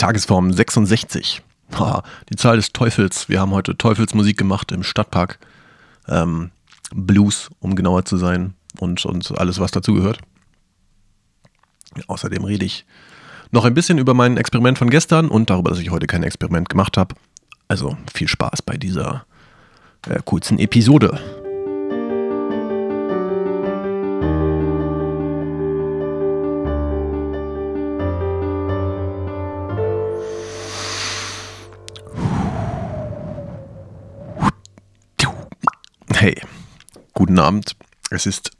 Tagesform 66. Ha, die Zahl des Teufels. Wir haben heute Teufelsmusik gemacht im Stadtpark. Ähm, Blues, um genauer zu sein. Und, und alles, was dazu gehört. Außerdem rede ich noch ein bisschen über mein Experiment von gestern und darüber, dass ich heute kein Experiment gemacht habe. Also viel Spaß bei dieser äh, kurzen Episode. Hey, guten Abend. Es ist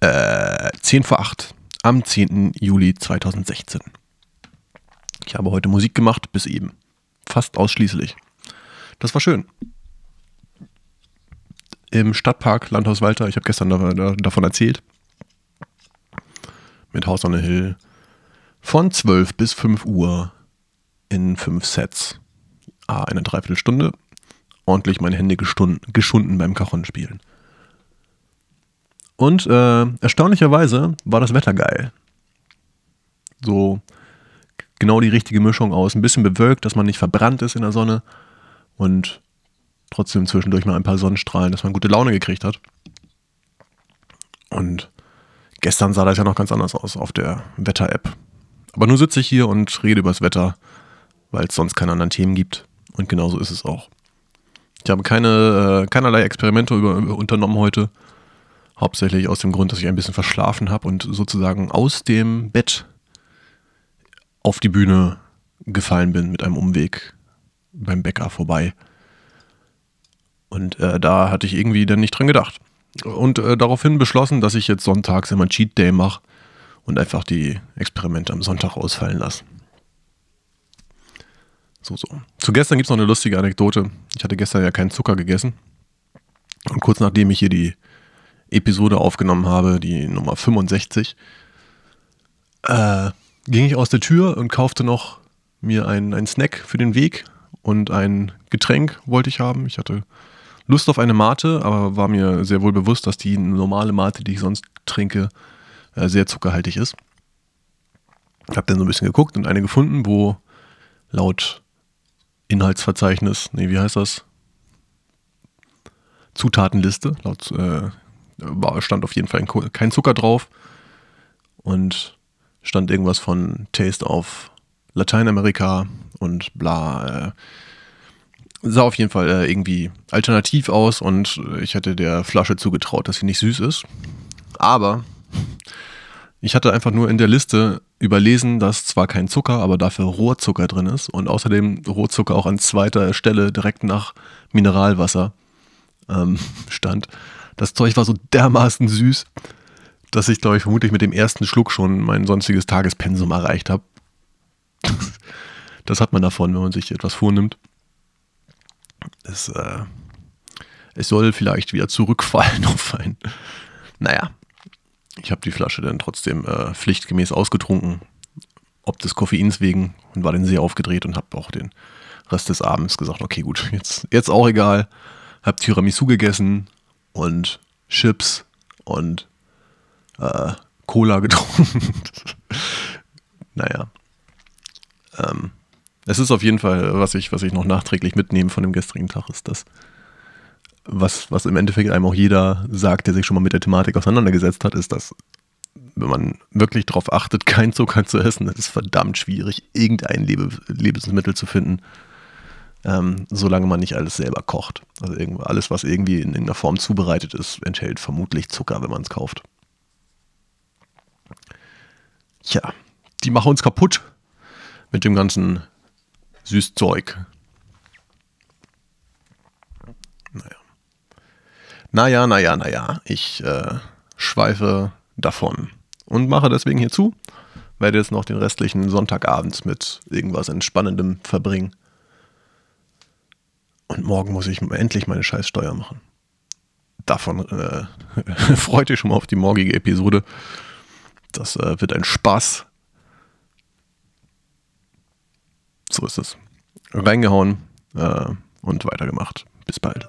äh, 10 vor 8 am 10. Juli 2016. Ich habe heute Musik gemacht, bis eben. Fast ausschließlich. Das war schön. Im Stadtpark Landhaus Walter, ich habe gestern davon erzählt. Mit House on the Hill. Von 12 bis 5 Uhr in 5 Sets. Ah, eine Dreiviertelstunde. Ordentlich meine Hände geschunden beim Cajon-Spielen. Und äh, erstaunlicherweise war das Wetter geil. So genau die richtige Mischung aus. Ein bisschen bewölkt, dass man nicht verbrannt ist in der Sonne. Und trotzdem zwischendurch mal ein paar Sonnenstrahlen, dass man gute Laune gekriegt hat. Und gestern sah das ja noch ganz anders aus auf der Wetter-App. Aber nur sitze ich hier und rede über das Wetter, weil es sonst keine anderen Themen gibt. Und genauso ist es auch. Ich habe keine, äh, keinerlei Experimente über, über unternommen heute. Hauptsächlich aus dem Grund, dass ich ein bisschen verschlafen habe und sozusagen aus dem Bett auf die Bühne gefallen bin mit einem Umweg beim Bäcker vorbei. Und äh, da hatte ich irgendwie dann nicht dran gedacht. Und äh, daraufhin beschlossen, dass ich jetzt sonntags immer Cheat Day mache und einfach die Experimente am Sonntag ausfallen lasse. So, so. Zu gestern gibt es noch eine lustige Anekdote. Ich hatte gestern ja keinen Zucker gegessen. Und kurz nachdem ich hier die Episode aufgenommen habe, die Nummer 65, äh, ging ich aus der Tür und kaufte noch mir einen Snack für den Weg und ein Getränk wollte ich haben. Ich hatte Lust auf eine Mate, aber war mir sehr wohl bewusst, dass die normale Mate, die ich sonst trinke, äh, sehr zuckerhaltig ist. Hab dann so ein bisschen geguckt und eine gefunden, wo laut Inhaltsverzeichnis, nee, wie heißt das? Zutatenliste, laut äh, stand auf jeden Fall kein Zucker drauf und stand irgendwas von Taste auf Lateinamerika und bla. Äh, sah auf jeden Fall äh, irgendwie alternativ aus und ich hätte der Flasche zugetraut, dass sie nicht süß ist. Aber ich hatte einfach nur in der Liste überlesen, dass zwar kein Zucker, aber dafür Rohrzucker drin ist und außerdem Rohrzucker auch an zweiter Stelle direkt nach Mineralwasser ähm, stand. Das Zeug war so dermaßen süß, dass ich, glaube ich, vermutlich mit dem ersten Schluck schon mein sonstiges Tagespensum erreicht habe. Das hat man davon, wenn man sich etwas vornimmt. Es, äh, es soll vielleicht wieder zurückfallen auf ein. Naja, ich habe die Flasche dann trotzdem äh, pflichtgemäß ausgetrunken, ob des Koffeins wegen, und war dann sehr aufgedreht und habe auch den Rest des Abends gesagt, okay, gut, jetzt, jetzt auch egal. Hab Tiramisu gegessen, und Chips und äh, Cola getrunken. naja. Ähm, es ist auf jeden Fall, was ich, was ich noch nachträglich mitnehme von dem gestrigen Tag, ist das, was, was im Endeffekt einem auch jeder sagt, der sich schon mal mit der Thematik auseinandergesetzt hat, ist, dass wenn man wirklich darauf achtet, kein Zucker zu essen, ist es verdammt schwierig, irgendein Lebe Lebensmittel zu finden, ähm, solange man nicht alles selber kocht. Also alles, was irgendwie in irgendeiner Form zubereitet ist, enthält vermutlich Zucker, wenn man es kauft. Tja, die machen uns kaputt mit dem ganzen Süßzeug. Naja. Naja, naja, naja. Ich äh, schweife davon und mache deswegen hier zu. Werde jetzt noch den restlichen Sonntagabend mit irgendwas Entspannendem verbringen. Und morgen muss ich endlich meine Scheißsteuer machen. Davon äh, freut ihr schon mal auf die morgige Episode. Das äh, wird ein Spaß. So ist es. Reingehauen äh, und weitergemacht. Bis bald.